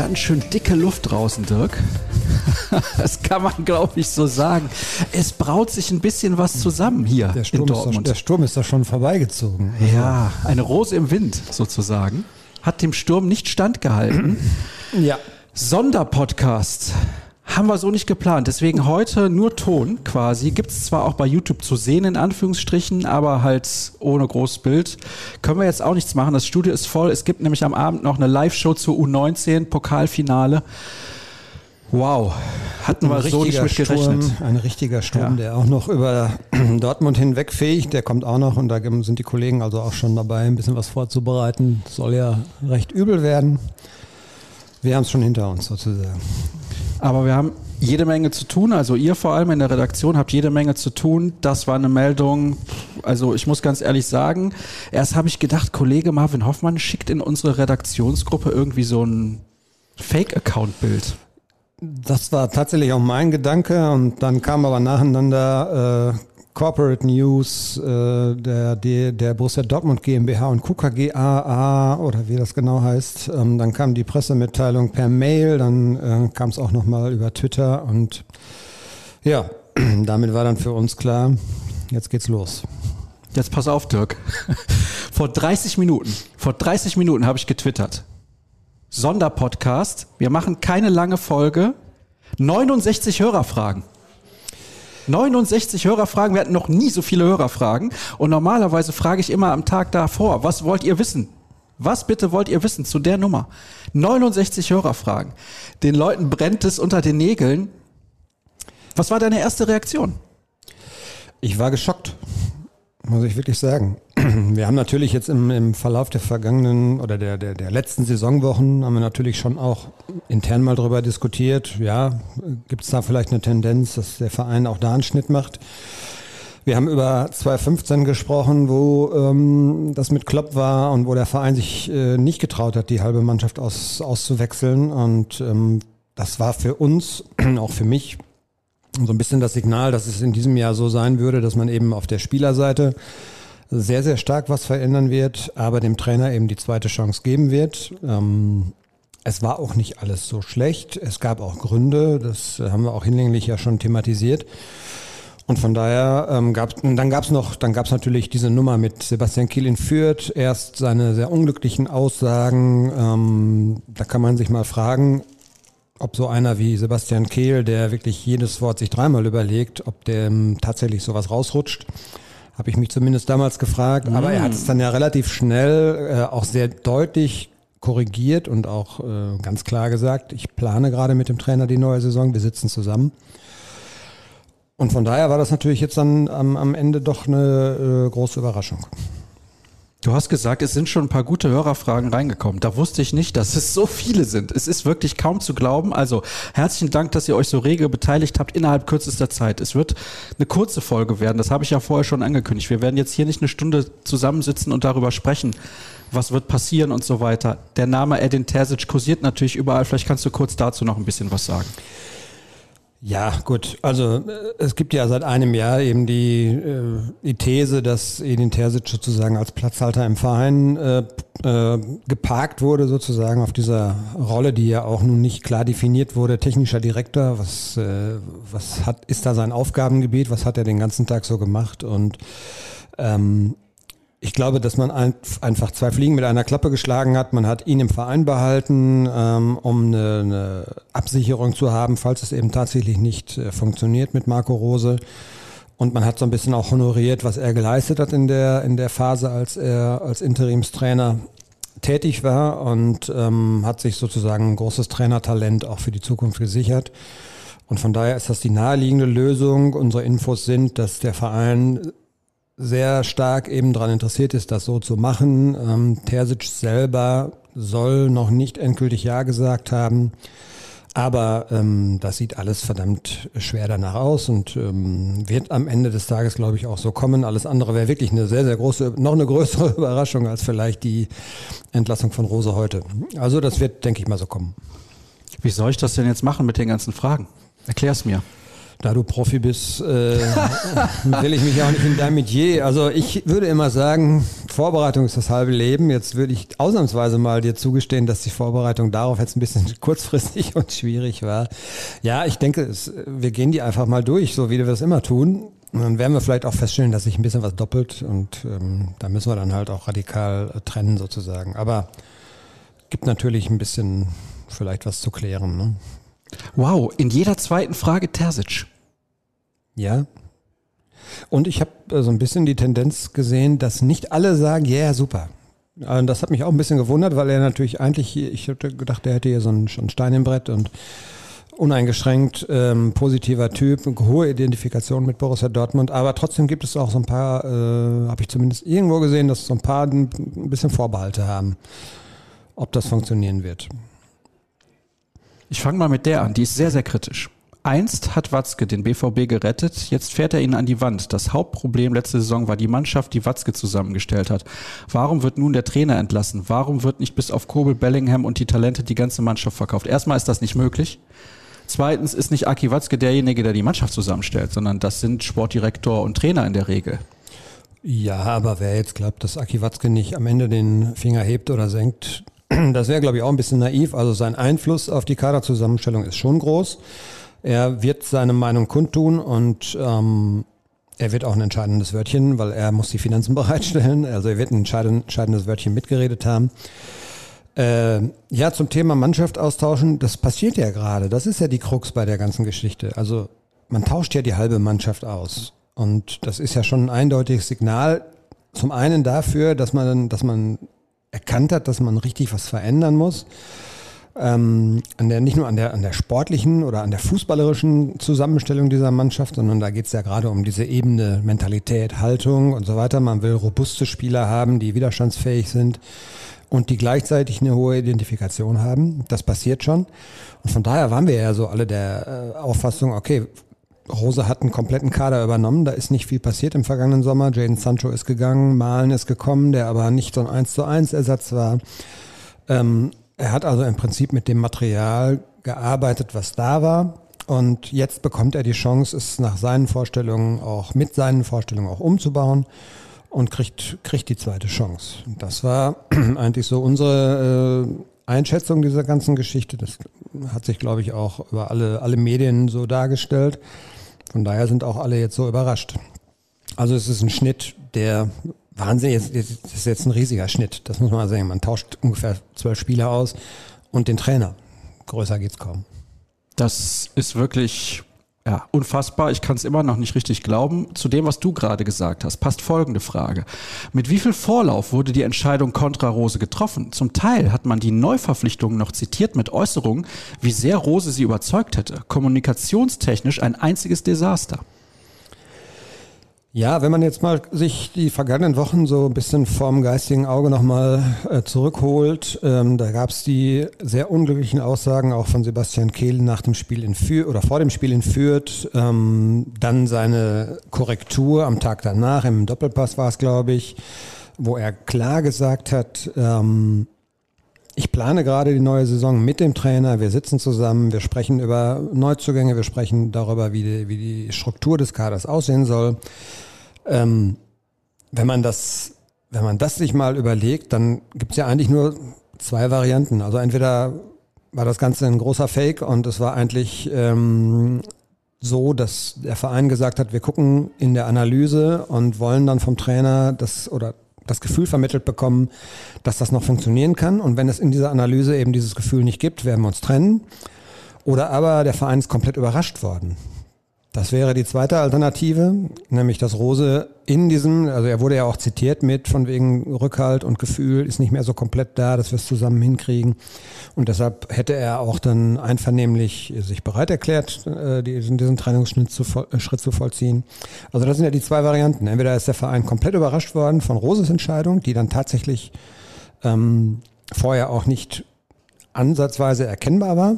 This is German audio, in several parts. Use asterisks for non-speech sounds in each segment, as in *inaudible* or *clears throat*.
ganz schön dicke Luft draußen, Dirk. *laughs* Das kann man, glaube ich, so sagen. Es braut sich ein bisschen was zusammen hier Der Sturm, in ist da, Dortmund. der Sturm ist da schon vorbeigezogen. ja, eine Rose im Wind sozusagen. Hat dem Sturm nicht standgehalten. Ja. Sonderpodcast. Haben wir so nicht geplant. Deswegen heute nur Ton quasi. Gibt es zwar auch bei YouTube zu sehen, in Anführungsstrichen, aber halt ohne großes Bild. Können wir jetzt auch nichts machen. Das Studio ist voll. Es gibt nämlich am Abend noch eine Live-Show zur U19, Pokalfinale. Wow. Hatten wir so nicht mit gerechnet. Sturm, ein richtiger Sturm, Ja. der auch noch über *clears throat* Dortmund hinweg fähig, der kommt auch noch und da sind die Kollegen also auch schon dabei, ein bisschen was vorzubereiten. Soll ja recht übel werden. Wir haben es schon hinter uns sozusagen. Aber wir haben jede Menge zu tun. Also ihr vor allem in der Redaktion habt jede Menge zu tun. Das war eine Meldung. Also ich muss ganz ehrlich sagen, erst habe ich gedacht, Kollege Marvin Hoffmann schickt in unsere Redaktionsgruppe irgendwie so ein Fake-Account-Bild. Das war tatsächlich auch mein Gedanke und dann kam aber nacheinander äh, Corporate News äh, der, der, Borussia Dortmund GmbH und KKG AA oder wie das genau heißt. Ähm, dann kam die Pressemitteilung per Mail, dann äh, kam es auch nochmal über Twitter und ja, *clears throat* damit war dann für uns klar, jetzt geht's los. Jetzt pass auf, Dirk. *laughs* Vor 30 Minuten, vor 30 Minuten habe ich getwittert. Sonderpodcast. Wir machen keine lange Folge. 69 Hörerfragen. 69 Hörerfragen. Wir hatten noch nie so viele Hörerfragen. Und normalerweise frage ich immer am Tag davor, was wollt ihr wissen? Was bitte wollt ihr wissen zu der Nummer? 69 Hörerfragen. Den Leuten brennt es unter den Nägeln. Was war deine erste Reaktion? Ich war geschockt, muss ich wirklich sagen. *clears throat* Wir haben natürlich jetzt im, im Verlauf der vergangenen oder der, der, der letzten Saisonwochen haben wir natürlich schon auch intern mal drüber diskutiert. Ja, gibt es da vielleicht eine Tendenz, dass der Verein auch da einen Schnitt macht? Wir haben über 2015 gesprochen, wo ähm, das mit Klopp war und wo der Verein sich äh, nicht getraut hat, die halbe Mannschaft aus, auszuwechseln. Und ähm, das war für uns, *clears throat* auch für mich, so ein bisschen das Signal, dass es in diesem Jahr so sein würde, dass man eben auf der Spielerseite sehr, sehr stark was verändern wird, aber dem Trainer eben die zweite Chance geben wird. Ähm, es war auch nicht alles so schlecht. Es gab auch Gründe, das haben wir auch hinlänglich ja schon thematisiert. Und von daher ähm, gab dann gab es noch, dann gab es natürlich diese Nummer mit Sebastian Kiel in Fürth. Erst seine sehr unglücklichen Aussagen. Ähm, da kann man sich mal fragen, ob so einer wie Sebastian Kehl, der wirklich jedes Wort sich dreimal überlegt, ob dem tatsächlich sowas rausrutscht. Habe ich mich zumindest damals gefragt. Aber er hat es dann ja relativ schnell, äh, auch sehr deutlich korrigiert und auch äh, ganz klar gesagt, ich plane gerade mit dem Trainer die neue Saison, wir sitzen zusammen. Und von daher war das natürlich jetzt dann am, am Ende doch eine äh, große Überraschung. Du hast gesagt, es sind schon ein paar gute Hörerfragen reingekommen. Da wusste ich nicht, dass es so viele sind. Es ist wirklich kaum zu glauben. Also herzlichen Dank, dass ihr euch so rege beteiligt habt innerhalb kürzester Zeit. Es wird eine kurze Folge werden. Das habe ich ja vorher schon angekündigt. Wir werden jetzt hier nicht eine Stunde zusammensitzen und darüber sprechen, was wird passieren und so weiter. Der Name Edin Terzic kursiert natürlich überall. Vielleicht kannst du kurz dazu noch ein bisschen was sagen. Ja, gut. Also äh, es gibt ja seit einem Jahr eben die, äh, die These, dass Edin Terzic sozusagen als Platzhalter im Verein äh, äh, geparkt wurde, sozusagen auf dieser Rolle, die ja auch nun nicht klar definiert wurde. Technischer Direktor, was, äh, was hat, ist da sein Aufgabengebiet, was hat er den ganzen Tag so gemacht? Und ähm, ich glaube, dass man ein, einfach zwei Fliegen mit einer Klappe geschlagen hat. Man hat ihn im Verein behalten, ähm, um eine, eine Absicherung zu haben, falls es eben tatsächlich nicht äh, funktioniert mit Marco Rose. Und man hat so ein bisschen auch honoriert, was er geleistet hat in der, in der Phase, als er als Interimstrainer tätig war und ähm, hat sich sozusagen ein großes Trainertalent auch für die Zukunft gesichert. Und von daher ist das die naheliegende Lösung. Unsere Infos sind, dass der Verein sehr stark eben daran interessiert ist, das so zu machen. Ähm, Terzic selber soll noch nicht endgültig Ja gesagt haben. Aber ähm, das sieht alles verdammt schwer danach aus und ähm, wird am Ende des Tages, glaube ich, auch so kommen. Alles andere wäre wirklich eine sehr, sehr große, noch eine größere *laughs* Überraschung als vielleicht die Entlassung von Rose heute. Also das wird, denke ich mal, so kommen. Wie soll ich das denn jetzt machen mit den ganzen Fragen? Erklär's mir. Da du Profi bist, äh, *laughs* will ich mich auch nicht in deinem Metier. Also ich würde immer sagen, Vorbereitung ist das halbe Leben. Jetzt würde ich ausnahmsweise mal dir zugestehen, dass die Vorbereitung darauf jetzt ein bisschen *laughs* kurzfristig und schwierig war. Ja, ich denke, es, wir gehen die einfach mal durch, so wie wir es immer tun. Und dann werden wir vielleicht auch feststellen, dass sich ein bisschen was doppelt und ähm, da müssen wir dann halt auch radikal äh, trennen sozusagen. Aber gibt natürlich ein bisschen vielleicht was zu klären. Ne? Wow, in jeder zweiten Frage Terzic. Ja. Und ich habe äh, so ein bisschen die Tendenz gesehen, dass nicht alle sagen, ja, yeah, super. Das hat mich auch ein bisschen gewundert, weil er natürlich eigentlich, ich hätte gedacht, er hätte hier so schon einen Stein im Brett und uneingeschränkt ähm, positiver Typ, hohe Identifikation mit Borussia Dortmund, aber trotzdem gibt es auch so ein paar, äh, habe ich zumindest irgendwo gesehen, dass so ein paar ein bisschen Vorbehalte haben, ob das funktionieren wird. Ich fange mal mit der an, die ist sehr, sehr kritisch. Einst hat Watzke den BVB gerettet, jetzt fährt er ihn an die Wand. Das Hauptproblem letzte Saison war die Mannschaft, die Watzke zusammengestellt hat. Warum wird nun der Trainer entlassen? Warum wird nicht bis auf Kobel, Bellingham und die Talente die ganze Mannschaft verkauft? Erstmal ist das nicht möglich. Zweitens ist nicht Aki Watzke derjenige, der die Mannschaft zusammenstellt, sondern das sind Sportdirektor und Trainer in der Regel. Ja, aber wer jetzt glaubt, dass Aki Watzke nicht am Ende den Finger hebt oder senkt, *clears throat* das wäre, glaube ich, auch ein bisschen naiv. Also sein Einfluss auf die Kaderzusammenstellung ist schon groß. Er wird seine Meinung kundtun und ähm, er wird auch ein entscheidendes Wörtchen, weil er muss die Finanzen *laughs* bereitstellen. Also er wird ein entscheidendes Wörtchen mitgeredet haben. Äh, ja, zum Thema Mannschaft austauschen, das passiert ja gerade. Das ist ja die Krux bei der ganzen Geschichte. Also man tauscht ja die halbe Mannschaft aus. Und das ist ja schon ein eindeutiges Signal. Zum einen dafür, dass man, dass man erkannt hat, dass man richtig was verändern muss. Ähm, an der, nicht nur an der, an der sportlichen oder an der fußballerischen Zusammenstellung dieser Mannschaft, sondern da geht es ja gerade um diese Ebene Mentalität, Haltung und so weiter. Man will robuste Spieler haben, die widerstandsfähig sind und die gleichzeitig eine hohe Identifikation haben. Das passiert schon. Und von daher waren wir ja so alle der äh, Auffassung, okay, Rose hat einen kompletten Kader übernommen, da ist nicht viel passiert im vergangenen Sommer. Jaden Sancho ist gegangen, Malen ist gekommen, der aber nicht so ein 1 zu 1 Ersatz war. Ähm, er hat also im Prinzip mit dem Material gearbeitet, was da war. Und jetzt bekommt er die Chance, es nach seinen Vorstellungen auch mit seinen Vorstellungen auch umzubauen und kriegt, kriegt die zweite Chance. Das war *clears throat* eigentlich so unsere äh, Einschätzung dieser ganzen Geschichte. Das hat sich, glaube ich, auch über alle, alle Medien so dargestellt. Von daher sind auch alle jetzt so überrascht. Also es ist ein Schnitt, der wahnsinnig, das ist jetzt ein riesiger Schnitt, das muss man sagen. Man tauscht ungefähr zwölf Spieler aus und den Trainer. Größer geht's kaum. Das ist wirklich ja, unfassbar. Ich kann es immer noch nicht richtig glauben. Zu dem, was du gerade gesagt hast, passt folgende Frage. Mit wie viel Vorlauf wurde die Entscheidung kontra Rose getroffen? Zum Teil hat man die Neuverpflichtungen noch zitiert mit Äußerungen, wie sehr Rose sie überzeugt hätte. Kommunikationstechnisch ein einziges Desaster. Ja, wenn man jetzt mal sich die vergangenen Wochen so ein bisschen vorm geistigen Auge nochmal äh, zurückholt, ähm, da gab es die sehr unglücklichen Aussagen auch von Sebastian Kehl nach dem Spiel in Fürth oder vor dem Spiel in Fürth, ähm, dann seine Korrektur am Tag danach, im Doppelpass war es, glaube ich, wo er klar gesagt hat, ähm, ich plane gerade die neue Saison mit dem Trainer. Wir sitzen zusammen, wir sprechen über Neuzugänge, wir sprechen darüber, wie die, wie die Struktur des Kaders aussehen soll. Ähm, wenn man das, wenn man das sich mal überlegt, dann gibt es ja eigentlich nur zwei Varianten. Also entweder war das Ganze ein großer Fake und es war eigentlich ähm, so, dass der Verein gesagt hat, wir gucken in der Analyse und wollen dann vom Trainer das oder das Gefühl vermittelt bekommen, dass das noch funktionieren kann. Und wenn es in dieser Analyse eben dieses Gefühl nicht gibt, werden wir uns trennen. Oder aber der Verein ist komplett überrascht worden. Das wäre die zweite Alternative, nämlich dass Rose in diesem, also er wurde ja auch zitiert mit von wegen Rückhalt und Gefühl ist nicht mehr so komplett da, dass wir es zusammen hinkriegen. Und deshalb hätte er auch dann einvernehmlich sich bereit erklärt, äh, diesen, diesen Trennungsschritt zu, äh, Schritt zu vollziehen. Also das sind ja die zwei Varianten. Entweder ist der Verein komplett überrascht worden von Roses Entscheidung, die dann tatsächlich ähm, vorher auch nicht ansatzweise erkennbar war.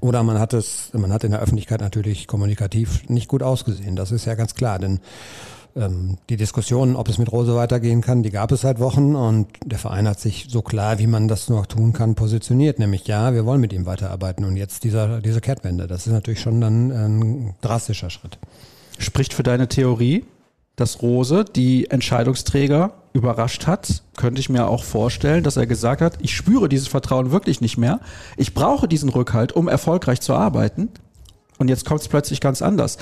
Oder man hat es, man hat in der Öffentlichkeit natürlich kommunikativ nicht gut ausgesehen. Das ist ja ganz klar, denn ähm, die Diskussion, ob es mit Rose weitergehen kann, die gab es seit Wochen und der Verein hat sich so klar, wie man das nur tun kann, positioniert. Nämlich ja, wir wollen mit ihm weiterarbeiten und jetzt dieser, diese Kehrtwende. Das ist natürlich schon dann ein drastischer Schritt. Spricht für deine Theorie, dass Rose die Entscheidungsträger überrascht hat, könnte ich mir auch vorstellen, dass er gesagt hat, ich spüre dieses Vertrauen wirklich nicht mehr. Ich brauche diesen Rückhalt, um erfolgreich zu arbeiten. Und jetzt kommt es plötzlich ganz anders.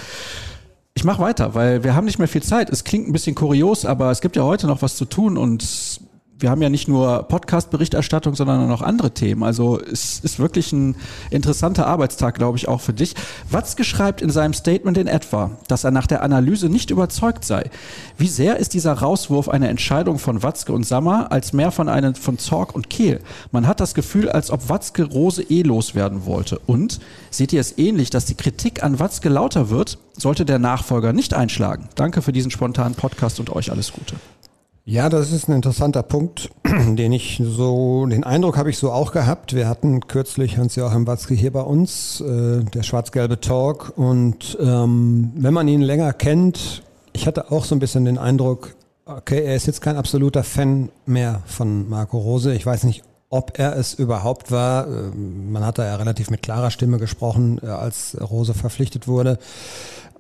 Ich mache weiter, weil wir haben nicht mehr viel Zeit. Es klingt ein bisschen kurios, aber es gibt ja heute noch was zu tun und wir haben ja nicht nur Podcast-Berichterstattung, sondern auch noch andere Themen. Also es ist wirklich ein interessanter Arbeitstag, glaube ich, auch für dich. Watzke schreibt in seinem Statement in etwa, dass er nach der Analyse nicht überzeugt sei. Wie sehr ist dieser Rauswurf eine Entscheidung von Watzke und Sammer als mehr von einem von Zorg und Kehl? Man hat das Gefühl, als ob Watzke Rose eh loswerden wollte. Und seht ihr es ähnlich, dass die Kritik an Watzke lauter wird, sollte der Nachfolger nicht einschlagen? Danke für diesen spontanen Podcast und euch alles Gute. Ja, das ist ein interessanter Punkt, *clears throat* den ich so, den Eindruck habe ich so auch gehabt. Wir hatten kürzlich Hans-Joachim Watzke hier bei uns, äh, der schwarz-gelbe Talk. Und ähm, wenn man ihn länger kennt, ich hatte auch so ein bisschen den Eindruck, okay, er ist jetzt kein absoluter Fan mehr von Marco Rose. Ich weiß nicht, ob er es überhaupt war. Ähm, man hat da ja relativ mit klarer Stimme gesprochen, äh, als Rose verpflichtet wurde.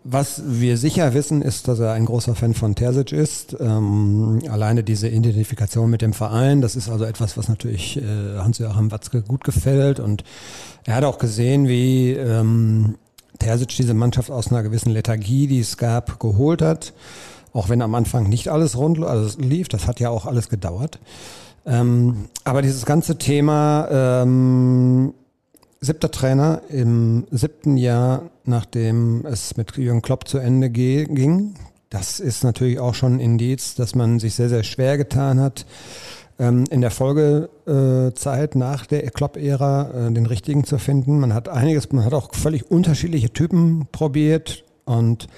Was wir sicher wissen, ist, dass er ein großer Fan von Terzic ist. Ähm, alleine diese Identifikation mit dem Verein, das ist also etwas, was natürlich äh, Hans-Joachim Watzke gut gefällt. Und er hat auch gesehen, wie ähm, Terzic diese Mannschaft aus einer gewissen Lethargie, die es gab, geholt hat. Auch wenn am Anfang nicht alles rund also lief, das hat ja auch alles gedauert. Ähm, aber dieses ganze Thema ähm, siebter Trainer im siebten Jahr, nachdem es mit Jürgen Klopp zu Ende ging. Das ist natürlich auch schon ein Indiz, dass man sich sehr, sehr schwer getan hat, ähm, in der Folgezeit nach der Klopp-Ära äh, den richtigen zu finden. Man hat einiges, man hat auch völlig unterschiedliche Typen probiert. Und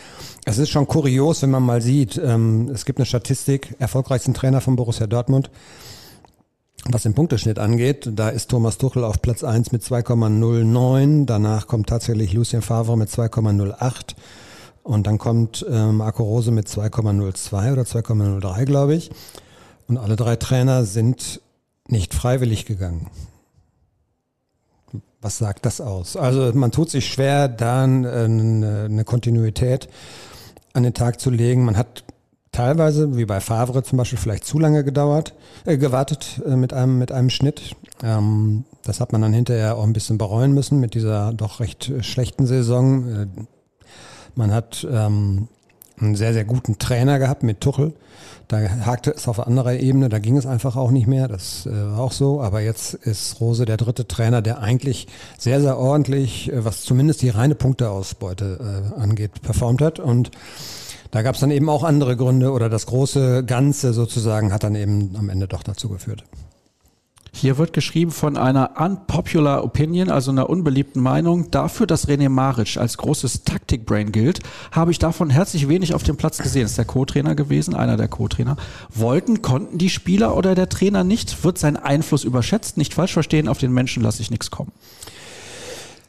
es ist schon kurios, wenn man mal sieht, ähm, es gibt eine Statistik, erfolgreichsten Trainer von Borussia Dortmund, was den Punkteschnitt angeht, da ist Thomas Tuchel auf Platz 1 mit 2,09. Danach kommt tatsächlich Lucien Favre mit 2,08. Und dann kommt äh, Marco Rose mit 2,02 oder 2,03, glaube ich. Und alle drei Trainer sind nicht freiwillig gegangen. Was sagt das aus? Also man tut sich schwer, da eine, eine Kontinuität an den Tag zu legen. Man hat teilweise, wie bei Favre zum Beispiel, vielleicht zu lange gedauert, äh, gewartet äh, mit, einem, mit einem Schnitt. Ähm, das hat man dann hinterher auch ein bisschen bereuen müssen mit dieser doch recht äh, schlechten Saison. Äh, man hat ähm, einen sehr, sehr guten Trainer gehabt mit Tuchel. Da hakte es auf anderer Ebene, da ging es einfach auch nicht mehr, das äh, war auch so. Aber jetzt ist Rose der dritte Trainer, der eigentlich sehr, sehr ordentlich, was zumindest die reine Punkteausbeute angeht, performt hat. Und da gab es dann eben auch andere Gründe oder das große Ganze sozusagen hat dann eben am Ende doch dazu geführt. Hier wird geschrieben von einer unpopular opinion, also einer unbeliebten Meinung. Dafür, dass René Maric als großes Taktikbrain gilt, habe ich davon herzlich wenig auf dem Platz gesehen. Ist der Co-Trainer gewesen, einer der Co-Trainer. Wollten, konnten die Spieler oder der Trainer nicht? Wird sein Einfluss überschätzt? Nicht falsch verstehen, auf den Menschen lasse ich nichts kommen.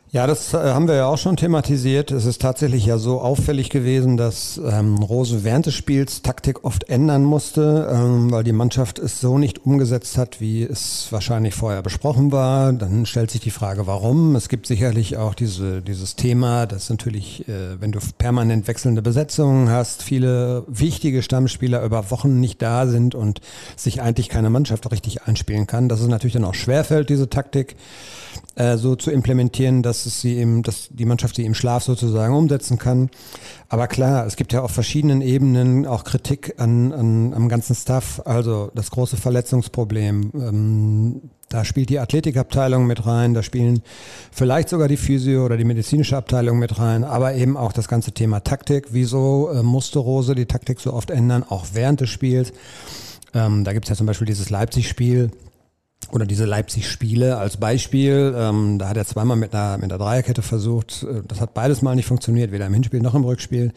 Ja, das äh, haben wir ja auch schon thematisiert. Es ist tatsächlich ja so auffällig gewesen, dass ähm, Rose während des Spiels Taktik oft ändern musste, ähm, weil die Mannschaft es so nicht umgesetzt hat, wie es wahrscheinlich vorher besprochen war. Dann stellt sich die Frage, warum. Es gibt sicherlich auch diese, dieses Thema, dass natürlich, äh, wenn du permanent wechselnde Besetzungen hast, viele wichtige Stammspieler über Wochen nicht da sind und sich eigentlich keine Mannschaft richtig einspielen kann, dass es natürlich dann auch schwerfällt, diese Taktik äh, so zu implementieren, dass es sie eben, dass die Mannschaft sie im Schlaf sozusagen umsetzen kann. Aber klar, es gibt ja auf verschiedenen Ebenen auch Kritik an, an am ganzen Staff. Also das große Verletzungsproblem. Ähm, da spielt die Athletikabteilung mit rein, da spielen vielleicht sogar die Physio- oder die medizinische Abteilung mit rein, aber eben auch das ganze Thema Taktik. Wieso äh, musste Rose die Taktik so oft ändern, auch während des Spiels? Ähm, da gibt's ja zum Beispiel dieses Leipzig-Spiel, oder diese Leipzig-Spiele als Beispiel. Ähm, da hat er zweimal mit einer, mit einer Dreierkette versucht. Äh, das hat beides mal nicht funktioniert, weder im Hinspiel noch im Rückspiel.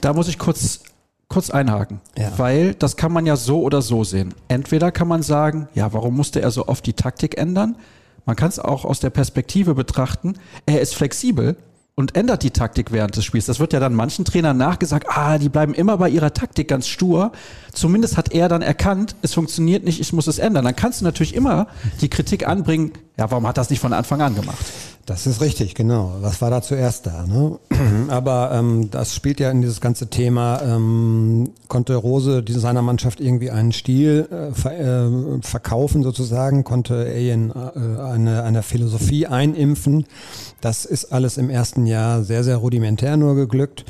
Da muss ich kurz, kurz einhaken, ja. weil das kann man ja so oder so sehen. Entweder kann man sagen, ja, warum musste er so oft die Taktik ändern? Man kann es auch aus der Perspektive betrachten, er ist flexibel. Und ändert die Taktik während des Spiels. Das wird ja dann manchen Trainern nachgesagt, ah, die bleiben immer bei ihrer Taktik ganz stur. Zumindest hat er dann erkannt, es funktioniert nicht, ich muss es ändern. Dann kannst du natürlich immer die Kritik anbringen, ja, warum hat das nicht von Anfang an gemacht? Das ist richtig, genau. Was war da zuerst da? Ne? *clears throat* Aber ähm, das spielt ja in dieses ganze Thema, ähm, konnte Rose seiner Mannschaft irgendwie einen Stil äh, ver äh, verkaufen sozusagen, konnte Alien äh, eine, eine Philosophie einimpfen. Das ist alles im ersten Jahr sehr, sehr rudimentär nur geglückt.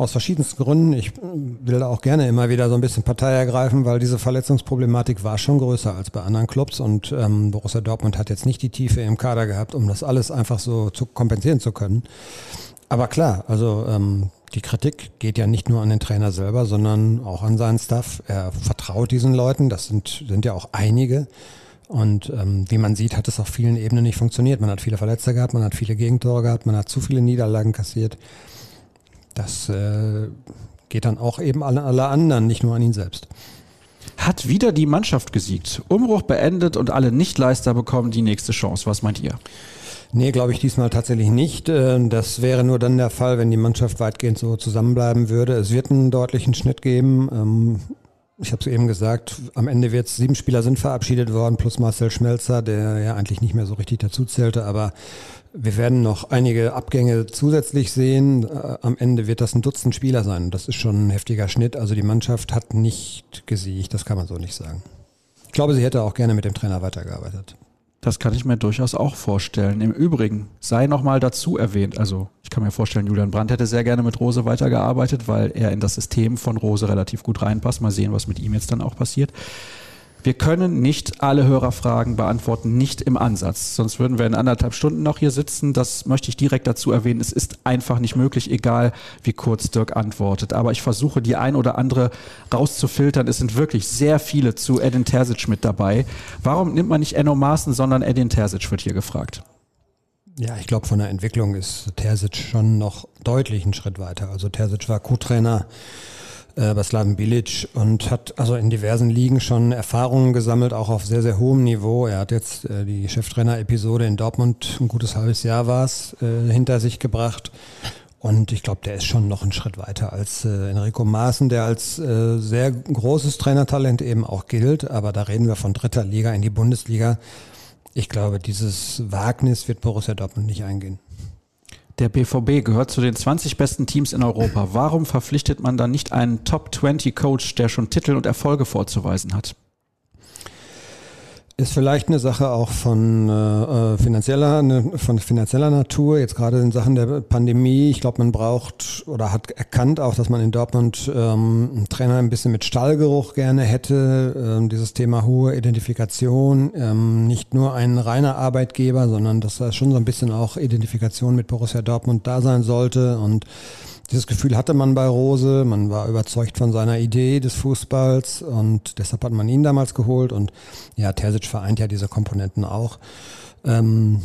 Aus verschiedensten Gründen. Ich will da auch gerne immer wieder so ein bisschen Partei ergreifen, weil diese Verletzungsproblematik war schon größer als bei anderen Clubs und ähm, Borussia Dortmund hat jetzt nicht die Tiefe im Kader gehabt, um das alles einfach so zu kompensieren zu können. Aber klar, also ähm, die Kritik geht ja nicht nur an den Trainer selber, sondern auch an seinen Staff. Er vertraut diesen Leuten, das sind, sind ja auch einige. Und ähm, wie man sieht, hat es auf vielen Ebenen nicht funktioniert. Man hat viele Verletzte gehabt, man hat viele Gegentore gehabt, man hat zu viele Niederlagen kassiert das äh, geht dann auch eben an alle anderen, nicht nur an ihn selbst. Hat wieder die Mannschaft gesiegt. Umbruch beendet und alle Nichtleister bekommen die nächste Chance. Was meint ihr? Nee, glaube ich diesmal tatsächlich nicht. Äh, das wäre nur dann der Fall, wenn die Mannschaft weitgehend so zusammenbleiben würde. Es wird einen deutlichen Schnitt geben. Ähm, ich habe es eben gesagt, am Ende wird sieben Spieler sind verabschiedet worden, plus Marcel Schmelzer, der ja eigentlich nicht mehr so richtig dazu zählte, aber wir werden noch einige Abgänge zusätzlich sehen. Äh, am Ende wird das ein Dutzend Spieler sein. Das ist schon ein heftiger Schnitt. Also die Mannschaft hat nicht gesiegt, das kann man so nicht sagen. Ich glaube, sie hätte auch gerne mit dem Trainer weitergearbeitet. Das kann ich mir durchaus auch vorstellen. Im Übrigen sei nochmal dazu erwähnt, also ich kann mir vorstellen, Julian Brandt hätte sehr gerne mit Rose weitergearbeitet, weil er in das System von Rose relativ gut reinpasst. Mal sehen, was mit ihm jetzt dann auch passiert. Wir können nicht alle Hörerfragen beantworten, nicht im Ansatz. Sonst würden wir in anderthalb Stunden noch hier sitzen. Das möchte ich direkt dazu erwähnen. Es ist einfach nicht möglich, egal wie kurz Dirk antwortet. Aber ich versuche, die ein oder andere rauszufiltern. Es sind wirklich sehr viele zu Edin Terzic mit dabei. Warum nimmt man nicht Enno Maaßen, sondern Edin Terzic, wird hier gefragt. Ja, ich glaube, von der Entwicklung ist Terzic schon noch deutlich einen Schritt weiter. Also Terzic war Co-Trainer äh, bei Slaven Bilic und hat also in diversen Ligen schon Erfahrungen gesammelt, auch auf sehr, sehr hohem Niveau. Er hat jetzt äh, die Cheftrainer-Episode in Dortmund, ein gutes halbes Jahr war es, äh, hinter sich gebracht. Und ich glaube, der ist schon noch einen Schritt weiter als äh, Enrico Maaßen, der als äh, sehr großes Trainertalent eben auch gilt. Aber da reden wir von dritter Liga in die Bundesliga. Ich glaube, dieses Wagnis wird Borussia Dortmund nicht eingehen. Der BVB gehört zu den 20 besten Teams in Europa. Warum verpflichtet man dann nicht einen Top 20 Coach, der schon Titel und Erfolge vorzuweisen hat? Ist vielleicht eine Sache auch von äh, finanzieller, ne, von finanzieller Natur, jetzt gerade in Sachen der Pandemie. Ich glaube, man braucht oder hat erkannt auch, dass man in Dortmund ähm, einen Trainer ein bisschen mit Stallgeruch gerne hätte. Ähm, dieses Thema hohe Identifikation, ähm, nicht nur ein reiner Arbeitgeber, sondern dass da schon so ein bisschen auch Identifikation mit Borussia Dortmund da sein sollte und dieses Gefühl hatte man bei Rose, man war überzeugt von seiner Idee des Fußballs und deshalb hat man ihn damals geholt. Und ja, Terzic vereint ja diese Komponenten auch. Ähm,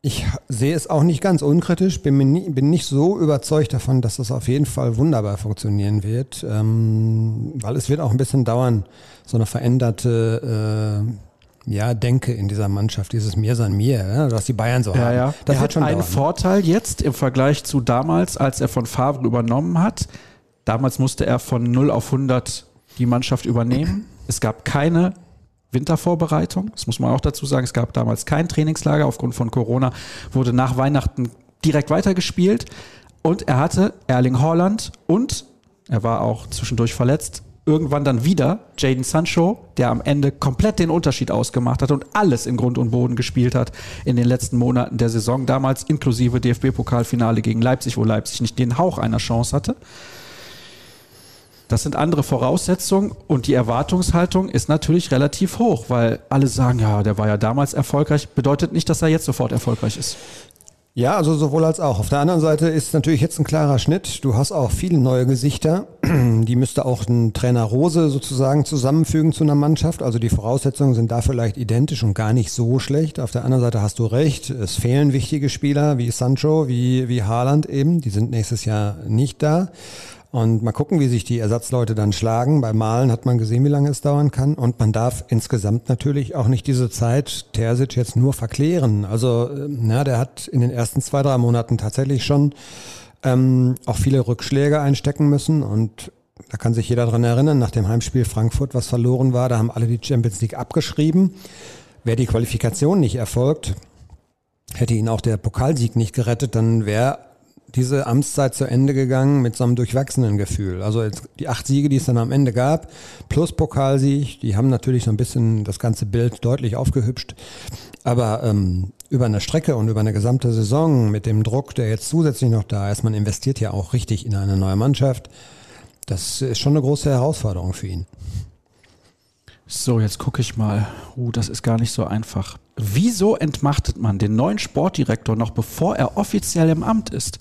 ich sehe es auch nicht ganz unkritisch, bin, nie, bin nicht so überzeugt davon, dass das auf jeden Fall wunderbar funktionieren wird, ähm, weil es wird auch ein bisschen dauern, so eine veränderte äh, ja, denke in dieser Mannschaft, dieses Mir sein Mir, ja, was die Bayern so ja, haben. Ja. Das er hat schon einen dauern. Vorteil jetzt im Vergleich zu damals, als er von Favre übernommen hat. Damals musste er von 0 auf 100 die Mannschaft übernehmen. Es gab keine Wintervorbereitung. Das muss man auch dazu sagen. Es gab damals kein Trainingslager. Aufgrund von Corona wurde nach Weihnachten direkt weitergespielt. Und er hatte Erling Haaland und er war auch zwischendurch verletzt irgendwann dann wieder Jaden Sancho, der am Ende komplett den Unterschied ausgemacht hat und alles im Grund und Boden gespielt hat in den letzten Monaten der Saison, damals inklusive DFB-Pokalfinale gegen Leipzig, wo Leipzig nicht den Hauch einer Chance hatte. Das sind andere Voraussetzungen und die Erwartungshaltung ist natürlich relativ hoch, weil alle sagen, ja, der war ja damals erfolgreich, bedeutet nicht, dass er jetzt sofort erfolgreich ist. Ja, also sowohl als auch. Auf der anderen Seite ist natürlich jetzt ein klarer Schnitt. Du hast auch viele neue Gesichter. *clears throat* Die müsste auch ein Trainer Rose sozusagen zusammenfügen zu einer Mannschaft. Also die Voraussetzungen sind da vielleicht identisch und gar nicht so schlecht. Auf der anderen Seite hast du recht. Es fehlen wichtige Spieler wie Sancho, wie, wie Haaland eben. Die sind nächstes Jahr nicht da. Und mal gucken, wie sich die Ersatzleute dann schlagen. Bei Malen hat man gesehen, wie lange es dauern kann. Und man darf insgesamt natürlich auch nicht diese Zeit Terzic jetzt nur verklären. Also, na, der hat in den ersten zwei, drei Monaten tatsächlich schon ähm, auch viele Rückschläge einstecken müssen. Und da kann sich jeder dran erinnern, nach dem Heimspiel Frankfurt, was verloren war, da haben alle die Champions League abgeschrieben. Wäre die Qualifikation nicht erfolgt, hätte ihn auch der Pokalsieg nicht gerettet, dann wäre diese Amtszeit zu Ende gegangen mit so einem durchwachsenen Gefühl. Also die acht Siege, die es dann am Ende gab, plus Pokalsieg, die haben natürlich so ein bisschen das ganze Bild deutlich aufgehübscht. Aber ähm, über eine Strecke und über eine gesamte Saison mit dem Druck, der jetzt zusätzlich noch da ist, man investiert ja auch richtig in eine neue Mannschaft. Das ist schon eine große Herausforderung für ihn. So, jetzt gucke ich mal. Uh, das ist gar nicht so einfach. Wieso entmachtet man den neuen Sportdirektor noch bevor er offiziell im Amt ist?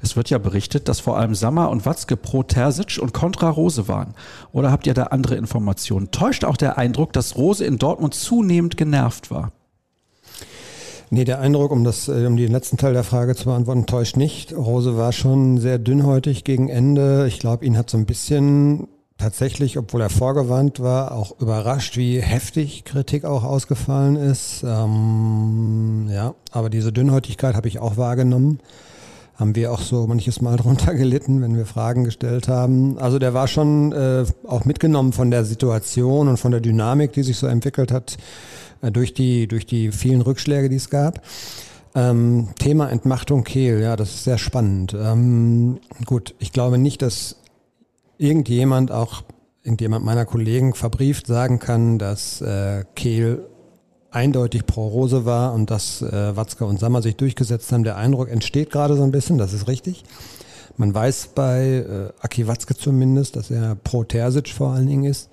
Es wird ja berichtet, dass vor allem Sammer und Watzke pro Terzic und kontra Rose waren. Oder habt ihr da andere Informationen? Täuscht auch der Eindruck, dass Rose in Dortmund zunehmend genervt war? Nee, der Eindruck, um das, äh, um den letzten Teil der Frage zu beantworten, täuscht nicht. Rose war schon sehr dünnhäutig gegen Ende. Ich glaube, ihn hat so ein bisschen tatsächlich, obwohl er vorgewarnt war, auch überrascht, wie heftig Kritik auch ausgefallen ist. Ähm, ja, aber diese Dünnhäutigkeit habe ich auch wahrgenommen. Haben wir auch so manches Mal *laughs* drunter gelitten, wenn wir Fragen gestellt haben. Also der war schon äh, auch mitgenommen von der Situation und von der Dynamik, die sich so entwickelt hat, äh, durch, die, durch die vielen Rückschläge, die es gab. Ähm, Thema Entmachtung Kehl, ja, das ist sehr spannend. Ähm, gut, ich glaube nicht, dass irgendjemand, auch irgendjemand meiner Kollegen verbrieft sagen kann, dass äh, Kehl eindeutig pro Rose war und dass äh, Watzke und Sammer sich durchgesetzt haben. Der Eindruck entsteht gerade so ein bisschen, das ist richtig. Man weiß bei äh, Aki Watzke zumindest, dass er pro Terzic vor allen Dingen ist.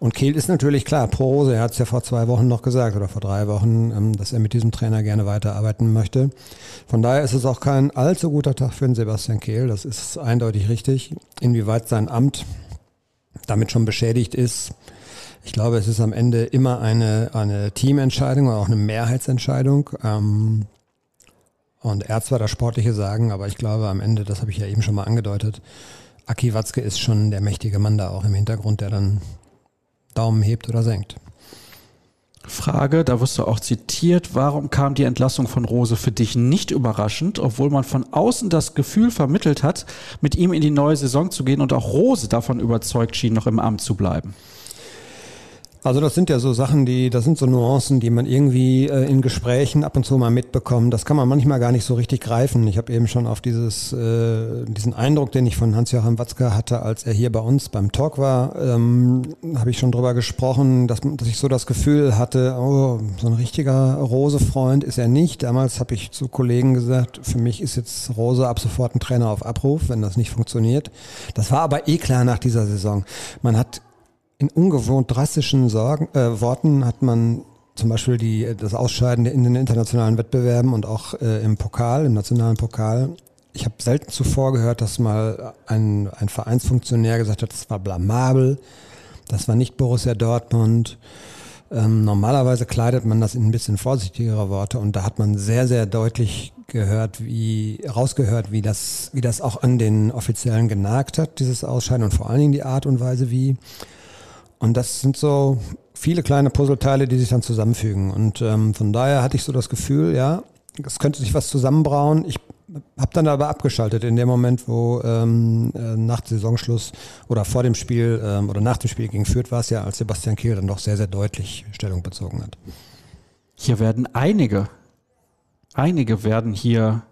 Und Kehl ist natürlich klar, pro Rose, er hat es ja vor zwei Wochen noch gesagt oder vor drei Wochen, ähm, dass er mit diesem Trainer gerne weiterarbeiten möchte. Von daher ist es auch kein allzu guter Tag für den Sebastian Kehl, das ist eindeutig richtig. Inwieweit sein Amt damit schon beschädigt ist, ich glaube, es ist am Ende immer eine, eine Teamentscheidung oder auch eine Mehrheitsentscheidung. Ähm, und er hat zwar das Sportliche sagen, aber ich glaube am Ende, das habe ich ja eben schon mal angedeutet, Aki Watzke ist schon der mächtige Mann da auch im Hintergrund, der dann Daumen hebt oder senkt. Frage, da wirst du auch zitiert, warum kam die Entlassung von Rose für dich nicht überraschend, obwohl man von außen das Gefühl vermittelt hat, mit ihm in die neue Saison zu gehen und auch Rose davon überzeugt schien, noch im Amt zu bleiben? Also das sind ja so Sachen, die, das sind so Nuancen, die man irgendwie äh, in Gesprächen ab und zu mal mitbekommt. Das kann man manchmal gar nicht so richtig greifen. Ich habe eben schon auf dieses, äh, diesen Eindruck, den ich von Hans-Joachim Watzke hatte, als er hier bei uns beim Talk war, ähm, habe ich schon drüber gesprochen, dass, dass ich so das Gefühl hatte, oh, so ein richtiger Rose-Freund ist er nicht. Damals habe ich zu Kollegen gesagt, für mich ist jetzt Rose ab sofort ein Trainer auf Abruf, wenn das nicht funktioniert. Das war aber eh klar nach dieser Saison. Man hat in ungewohnt drastischen Sorgen, äh, Worten hat man zum Beispiel die, das Ausscheiden in den internationalen Wettbewerben und auch äh, im Pokal, im nationalen Pokal. Ich habe selten zuvor gehört, dass mal ein, ein Vereinsfunktionär gesagt hat, das war blamabel, das war nicht Borussia Dortmund. Ähm, normalerweise kleidet man das in ein bisschen vorsichtigere Worte und da hat man sehr, sehr deutlich gehört, wie rausgehört, wie das, wie das auch an den Offiziellen genagt hat, dieses Ausscheiden und vor allen Dingen die Art und Weise, wie und das sind so viele kleine Puzzleteile, die sich dann zusammenfügen. Und ähm, von daher hatte ich so das Gefühl, ja, es könnte sich was zusammenbrauen. Ich habe dann aber abgeschaltet in dem Moment, wo ähm, äh, nach Saisonschluss oder vor dem Spiel ähm, oder nach dem Spiel gegen Fürth war es ja, als Sebastian Kehl dann doch sehr, sehr deutlich Stellung bezogen hat. Hier werden einige, einige werden hier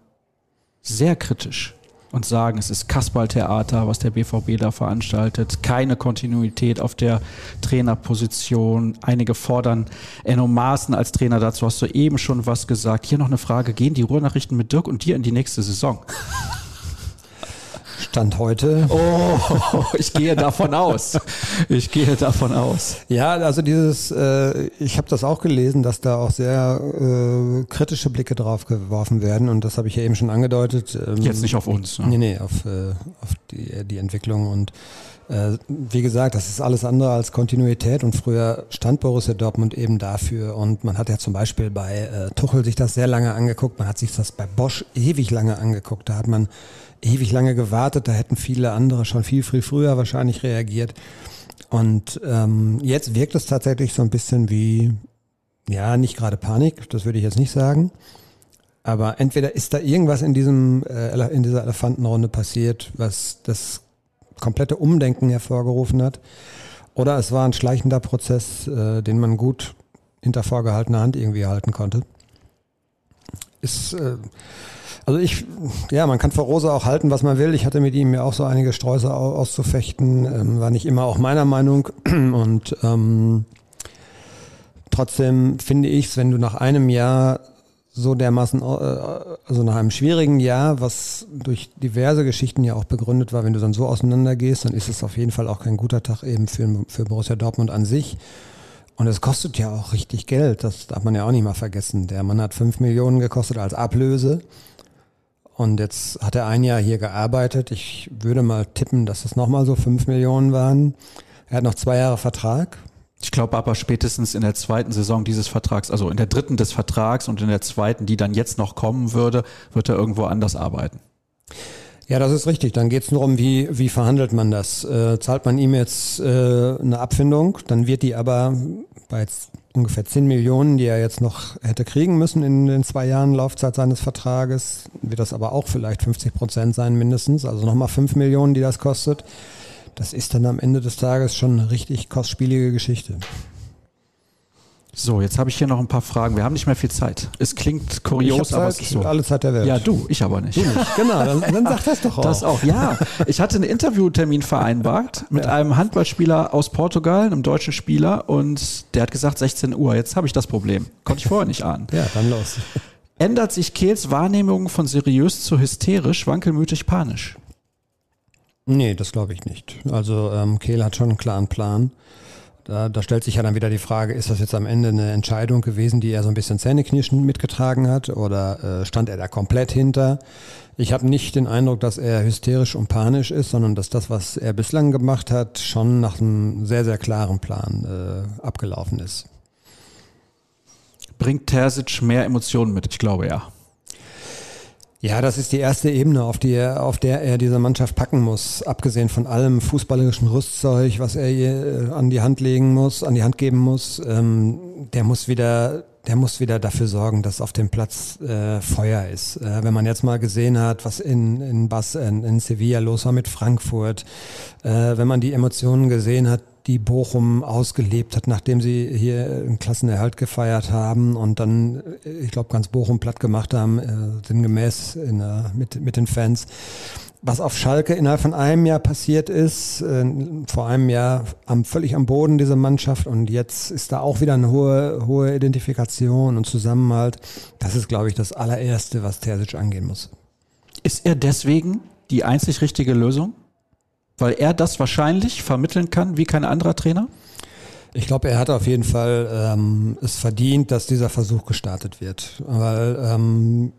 sehr kritisch und sagen, es ist Kasperltheater, was der BVB da veranstaltet, keine Kontinuität auf der Trainerposition. Einige fordern Enno Maaßen als Trainer dazu, hast du eben schon was gesagt. Hier noch eine Frage, gehen die Ruhrnachrichten mit Dirk und dir in die nächste Saison? Stand heute. Oh, ich gehe davon aus. Ich gehe davon aus. Ja, also dieses, äh, ich habe das auch gelesen, dass da auch sehr äh, kritische Blicke drauf geworfen werden und das habe ich ja eben schon angedeutet. Ähm, Jetzt nicht auf uns. Ne? Nee, nee, auf, äh, auf die, die Entwicklung und wie gesagt, das ist alles andere als Kontinuität und früher stand Borussia Dortmund eben dafür und man hat ja zum Beispiel bei äh, Tuchel sich das sehr lange angeguckt, man hat sich das bei Bosch ewig lange angeguckt, da hat man ewig lange gewartet, da hätten viele andere schon viel, viel früher wahrscheinlich reagiert und ähm, jetzt wirkt es tatsächlich so ein bisschen wie, ja, nicht gerade Panik, das würde ich jetzt nicht sagen, aber entweder ist da irgendwas in diesem äh, in dieser Elefantenrunde passiert, was das komplette Umdenken hervorgerufen hat. Oder es war ein schleichender Prozess, äh, den man gut hinter vorgehaltener Hand irgendwie halten konnte. Ist, äh, also ich, ja, man kann vor Rose auch halten, was man will. Ich hatte mit ihm ja auch so einige Sträuße auszufechten, ähm, war nicht immer auch meiner Meinung. *clears throat* Und ähm, trotzdem finde ich es, wenn du nach einem Jahr so dermaßen, äh, also nach einem schwierigen Jahr, was durch diverse Geschichten ja auch begründet war, wenn du dann so auseinandergehst, dann ist es auf jeden Fall auch kein guter Tag eben für, für Borussia Dortmund an sich. Und es kostet ja auch richtig Geld, das darf man ja auch nicht mal vergessen. Der Mann hat fünf Millionen gekostet als Ablöse. Und jetzt hat er ein Jahr hier gearbeitet. Ich würde mal tippen, dass es nochmal so fünf Millionen waren. Er hat noch zwei Jahre Vertrag. Ich glaube aber spätestens in der zweiten Saison dieses Vertrags, also in der dritten des Vertrags und in der zweiten, die dann jetzt noch kommen würde, wird er irgendwo anders arbeiten. Ja, das ist richtig. Dann geht es nur um, wie, wie verhandelt man das. Äh, zahlt man ihm jetzt äh, eine Abfindung, dann wird die aber bei ungefähr 10 Millionen, die er jetzt noch hätte kriegen müssen in den zwei Jahren Laufzeit seines Vertrages, wird das aber auch vielleicht 50 Prozent sein mindestens, also nochmal 5 Millionen, die das kostet das ist dann am Ende des Tages schon eine richtig kostspielige Geschichte. So, jetzt habe ich hier noch ein paar Fragen. Wir haben nicht mehr viel Zeit. Es klingt kurios, aber es ist so. Alle Zeit der Welt. Ja, du, ich aber nicht. Du nicht. Genau, dann, dann sag das doch *laughs* auch. Das auch, ja. Ich hatte einen Interviewtermin vereinbart *laughs* mit einem Handballspieler aus Portugal, einem deutschen Spieler, und der hat gesagt 16 Uhr. Jetzt habe ich das Problem. Konnte ich vorher nicht ahnen. *laughs* Ja, dann los. Ändert sich Kehls Wahrnehmung von seriös zu hysterisch, wankelmütig, panisch? Nee, das glaube ich nicht. Also ähm, Kehl hat schon einen klaren Plan. Da, da stellt sich ja dann wieder die Frage, ist das jetzt am Ende eine Entscheidung gewesen, die er so ein bisschen Zähneknirschen mitgetragen hat oder äh, stand er da komplett hinter? Ich habe nicht den Eindruck, dass er hysterisch und panisch ist, sondern dass das, was er bislang gemacht hat, schon nach einem sehr, sehr klaren Plan äh, abgelaufen ist. Bringt Terzic mehr Emotionen mit? Ich glaube ja. Ja, das ist die erste Ebene, auf, die er, auf der er diese Mannschaft packen muss. Abgesehen von allem fußballerischen Rüstzeug, was er ihr äh, an die Hand legen muss, an die Hand geben muss. Ähm, der muss wieder, der muss wieder dafür sorgen, dass auf dem Platz äh, Feuer ist. Äh, wenn man jetzt mal gesehen hat, was in, in, Bas, in, in Sevilla los war mit Frankfurt, äh, wenn man die Emotionen gesehen hat, die Bochum ausgelebt hat, nachdem sie hier einen Klassenerhalt gefeiert haben und dann, äh, ich glaube, ganz Bochum platt gemacht haben, äh, sinngemäß in, äh, mit, mit den Fans. Was auf Schalke innerhalb von einem Jahr passiert ist, äh, vor einem Jahr am, völlig am Boden diese Mannschaft und jetzt ist da auch wieder eine hohe, hohe Identifikation und Zusammenhalt. Das ist, glaube ich, das allererste, was Terzic angehen muss. Ist er deswegen die einzig richtige Lösung? Weil er das wahrscheinlich vermitteln kann wie kein anderer Trainer? Ich glaube, er hat auf jeden Fall ähm, es verdient, dass dieser Versuch gestartet wird. Weil ähm,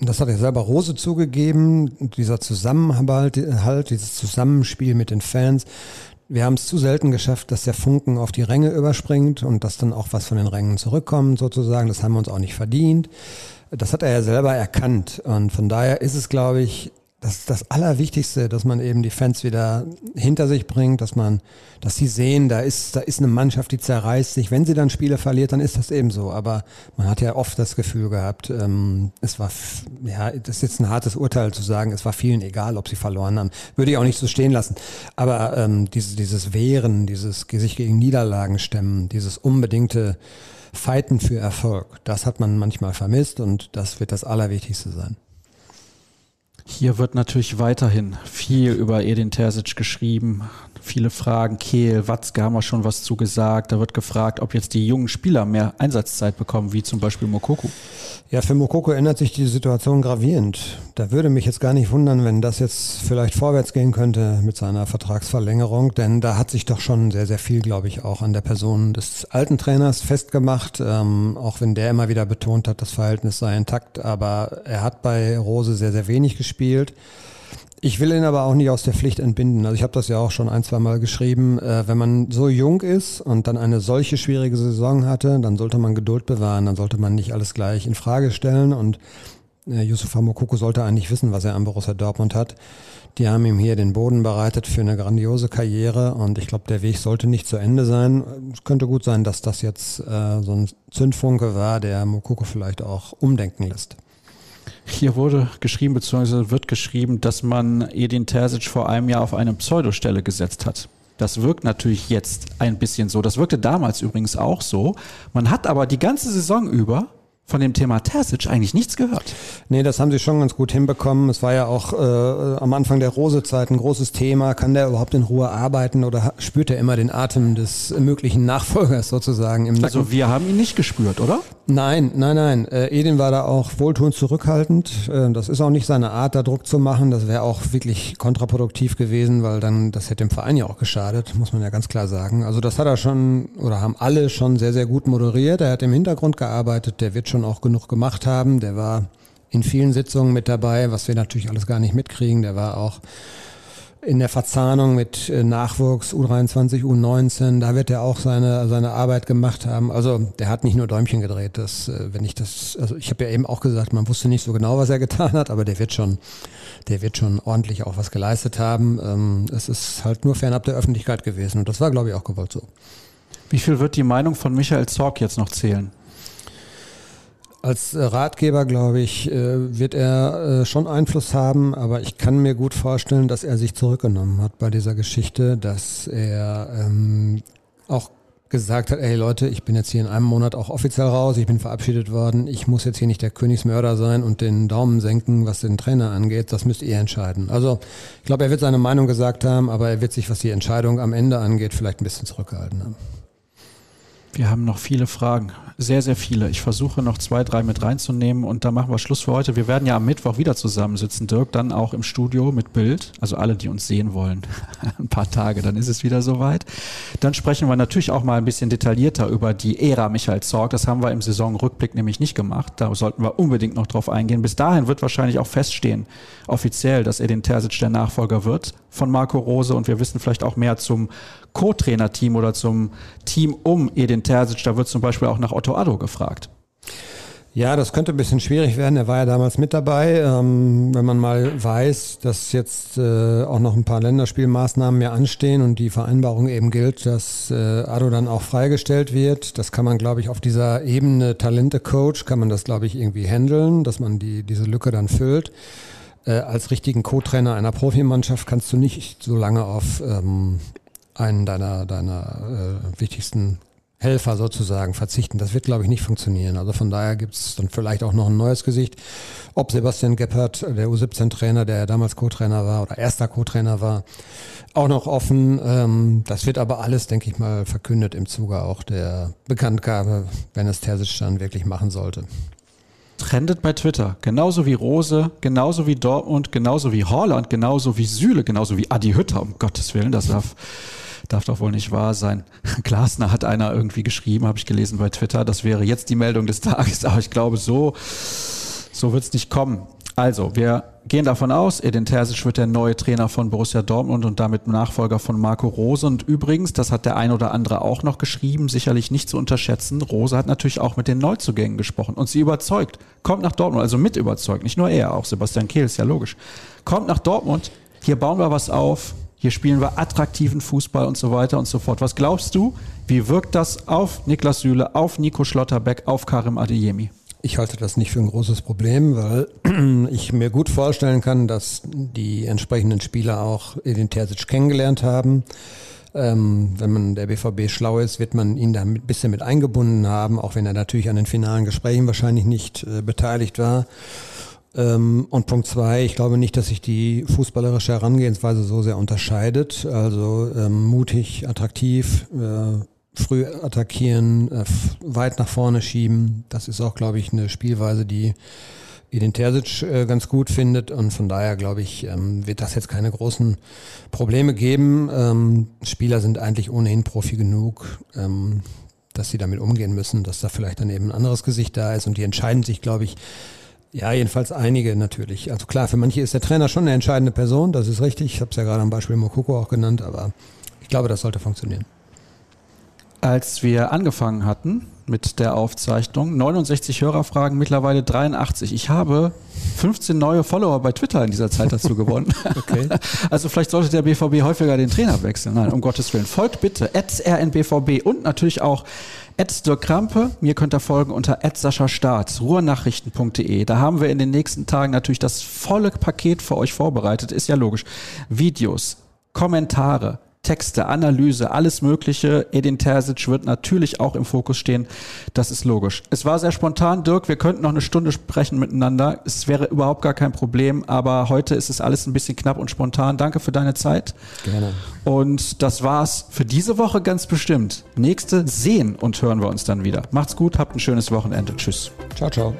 das hat er selber Rose zugegeben, dieser Zusammenhalt, halt, dieses Zusammenspiel mit den Fans. Wir haben es zu selten geschafft, dass der Funken auf die Ränge überspringt und dass dann auch was von den Rängen zurückkommt, sozusagen. Das haben wir uns auch nicht verdient. Das hat er ja selber erkannt. Und von daher ist es, glaube ich, das ist das Allerwichtigste, dass man eben die Fans wieder hinter sich bringt, dass man, dass sie sehen, da ist, da ist eine Mannschaft, die zerreißt sich. Wenn sie dann Spiele verliert, dann ist das eben so. Aber man hat ja oft das Gefühl gehabt, ähm, es war, ja, das ist jetzt ein hartes Urteil zu sagen, es war vielen egal, ob sie verloren haben. Würde ich auch nicht so stehen lassen. Aber ähm, dieses, dieses Wehren, dieses sich gegen Niederlagen stemmen, dieses unbedingte Fighten für Erfolg, das hat man manchmal vermisst und das wird das Allerwichtigste sein. Hier wird natürlich weiterhin viel über Edin Terzic geschrieben. Viele Fragen. Kehl, Watzke haben wir schon was zugesagt. Da wird gefragt, ob jetzt die jungen Spieler mehr Einsatzzeit bekommen, wie zum Beispiel Mokoko. Ja, für Mokoko ändert sich die Situation gravierend. Da würde mich jetzt gar nicht wundern, wenn das jetzt vielleicht vorwärts gehen könnte mit seiner Vertragsverlängerung, denn da hat sich doch schon sehr, sehr viel, glaube ich, auch an der Person des alten Trainers festgemacht, ähm, auch wenn der immer wieder betont hat, das Verhältnis sei intakt, aber er hat bei Rose sehr, sehr wenig gespielt. Ich will ihn aber auch nicht aus der Pflicht entbinden. Also ich habe das ja auch schon ein, zwei Mal geschrieben. Äh, wenn man so jung ist und dann eine solche schwierige Saison hatte, dann sollte man Geduld bewahren. Dann sollte man nicht alles gleich in Frage stellen. Und äh, Yusufa Mokoko sollte eigentlich wissen, was er am Borussia Dortmund hat. Die haben ihm hier den Boden bereitet für eine grandiose Karriere und ich glaube, der Weg sollte nicht zu Ende sein. Es könnte gut sein, dass das jetzt äh, so ein Zündfunke war, der Mokoko vielleicht auch umdenken lässt. Hier wurde geschrieben, beziehungsweise wird geschrieben, dass man Edin Terzic vor einem Jahr auf eine Pseudostelle gesetzt hat. Das wirkt natürlich jetzt ein bisschen so. Das wirkte damals übrigens auch so. Man hat aber die ganze Saison über von dem Thema Terzic eigentlich nichts gehört. Nee, das haben sie schon ganz gut hinbekommen. Es war ja auch äh, am Anfang der Rose-Zeit ein großes Thema. Kann der überhaupt in Ruhe arbeiten oder spürt er immer den Atem des möglichen Nachfolgers sozusagen im Nacken? Also wir haben ihn nicht gespürt, oder? Nein, nein, nein. Äh, Edin war da auch wohltuend zurückhaltend. Äh, das ist auch nicht seine Art, da Druck zu machen. Das wäre auch wirklich kontraproduktiv gewesen, weil dann das hätte dem Verein ja auch geschadet, muss man ja ganz klar sagen. Also das hat er schon oder haben alle schon sehr, sehr gut moderiert. Er hat im Hintergrund gearbeitet. Der wird schon schon auch genug gemacht haben. Der war in vielen Sitzungen mit dabei, was wir natürlich alles gar nicht mitkriegen. Der war auch in der Verzahnung mit äh, Nachwuchs U23, U19, da wird er auch seine, seine Arbeit gemacht haben. Also der hat nicht nur Däumchen gedreht. Das, äh, wenn ich das, also ich habe ja eben auch gesagt, man wusste nicht so genau, was er getan hat, aber der wird schon, der wird schon ordentlich auch was geleistet haben. Ähm, es ist halt nur fernab der Öffentlichkeit gewesen und das war, glaube ich, auch gewollt so. Wie viel wird die Meinung von Michael Zorg jetzt noch zählen? Als äh, Ratgeber, glaube ich, äh, wird er äh, schon Einfluss haben, aber ich kann mir gut vorstellen, dass er sich zurückgenommen hat bei dieser Geschichte, dass er ähm, auch gesagt hat, ey Leute, ich bin jetzt hier in einem Monat auch offiziell raus, ich bin verabschiedet worden, ich muss jetzt hier nicht der Königsmörder sein und den Daumen senken, was den Trainer angeht, das müsst ihr entscheiden. Also ich glaube, er wird seine Meinung gesagt haben, aber er wird sich, was die Entscheidung am Ende angeht, vielleicht ein bisschen zurückgehalten haben. Wir haben noch viele Fragen. Sehr, sehr viele. Ich versuche noch zwei, drei mit reinzunehmen und da machen wir Schluss für heute. Wir werden ja am Mittwoch wieder zusammensitzen, Dirk, dann auch im Studio mit Bild. Also alle, die uns sehen wollen. *laughs* ein paar Tage, dann ist es wieder soweit. Dann sprechen wir natürlich auch mal ein bisschen detaillierter über die Ära Michael Zorg. Das haben wir im Saisonrückblick nämlich nicht gemacht. Da sollten wir unbedingt noch drauf eingehen. Bis dahin wird wahrscheinlich auch feststehen, offiziell, dass er den Terzic der Nachfolger wird von Marco Rose und wir wissen vielleicht auch mehr zum Co-Trainer-Team oder zum Team um Edin Terzic. Da wird zum Beispiel auch nach Otto Addo gefragt. Ja, das könnte ein bisschen schwierig werden. Er war ja damals mit dabei. Ähm, wenn man mal weiß, dass jetzt äh, auch noch ein paar Länderspielmaßnahmen mehr anstehen und die Vereinbarung eben gilt, dass äh, Ado dann auch freigestellt wird, das kann man, glaube ich, auf dieser Ebene Talente-Coach, kann man das, glaube ich, irgendwie handeln, dass man die, diese Lücke dann füllt. Äh, als richtigen Co-Trainer einer Profimannschaft kannst du nicht so lange auf ähm, einen deiner, deiner äh, wichtigsten Helfer sozusagen verzichten. Das wird, glaube ich, nicht funktionieren. Also von daher gibt es dann vielleicht auch noch ein neues Gesicht. Ob Sebastian Gebhardt, der U17-Trainer, der ja damals Co-Trainer war oder erster Co-Trainer war, auch noch offen. Ähm, das wird aber alles, denke ich mal, verkündet im Zuge auch der Bekanntgabe, wenn es Terzic dann wirklich machen sollte. Trendet bei Twitter. Genauso wie Rose, genauso wie Dortmund, genauso wie Holland, genauso wie Süle, genauso wie Adi Hütter, um Gottes Willen, das darf darf doch wohl nicht wahr sein. *laughs* Glasner hat einer irgendwie geschrieben, habe ich gelesen bei Twitter. Das wäre jetzt die Meldung des Tages, *laughs* aber ich glaube, so, so wird es nicht kommen. Also, wir gehen davon aus, Edin Terzic wird der neue Trainer von Borussia Dortmund und damit Nachfolger von Marco Rose. Und übrigens, das hat der ein oder andere auch noch geschrieben, sicherlich nicht zu unterschätzen. Rose hat natürlich auch mit den Neuzugängen gesprochen und sie überzeugt. Kommt nach Dortmund, also mit überzeugt. Nicht nur er, auch Sebastian Kehl, ist ja logisch. Kommt nach Dortmund, hier bauen wir was auf, hier spielen wir attraktiven Fußball und so weiter und so fort. Was glaubst du, wie wirkt das auf Niklas Süle, auf Nico Schlotterbeck, auf Karim Adeyemi? Ich halte das nicht für ein großes Problem, weil *clears throat* ich mir gut vorstellen kann, dass die entsprechenden Spieler auch den Terzic kennengelernt haben. Ähm, wenn man der BVB schlau ist, wird man ihn da ein bisschen mit eingebunden haben, auch wenn er natürlich an den finalen Gesprächen wahrscheinlich nicht äh, beteiligt war. Ähm, und Punkt zwei, ich glaube nicht, dass sich die fußballerische Herangehensweise so sehr unterscheidet. Also ähm, mutig, attraktiv, äh, früh attackieren, äh, weit nach vorne schieben. Das ist auch, glaube ich, eine Spielweise, die Edin Terzic äh, ganz gut findet. Und von daher, glaube ich, ähm, wird das jetzt keine großen Probleme geben. Ähm, Spieler sind eigentlich ohnehin Profi genug. Ähm, dass sie damit umgehen müssen, dass da vielleicht dann eben ein anderes Gesicht da ist und die entscheiden sich, glaube ich, Ja, jedenfalls einige natürlich. Also klar, für manche ist der Trainer schon eine entscheidende Person, das ist richtig. Ich habe es ja gerade am Beispiel Mokoko auch genannt, aber ich glaube, das sollte funktionieren. Als wir angefangen hatten mit der Aufzeichnung, 69 Hörerfragen, mittlerweile 83. Ich habe 15 neue Follower bei Twitter in dieser Zeit dazu gewonnen. *laughs* okay. *laughs* Also vielleicht sollte der BVB häufiger den Trainer wechseln. Nein, um Gottes Willen. Folgt bitte rnbvb und natürlich auch Dirk Krampe. Mir könnt ihr folgen unter Sascha Staat, ruhrnachrichten.de. Da haben wir in den nächsten Tagen natürlich das volle Paket für euch vorbereitet. Ist ja logisch. Videos, Kommentare, Texte, Analyse, alles Mögliche. Edin Terzic wird natürlich auch im Fokus stehen. Das ist logisch. Es war sehr spontan, Dirk. Wir könnten noch eine Stunde sprechen miteinander. Es wäre überhaupt gar kein Problem. Aber heute ist es alles ein bisschen knapp und spontan. Danke für deine Zeit. Gerne. Und das war's für diese Woche ganz bestimmt. Nächste sehen und hören wir uns dann wieder. Macht's gut, habt ein schönes Wochenende. Tschüss. Ciao, ciao.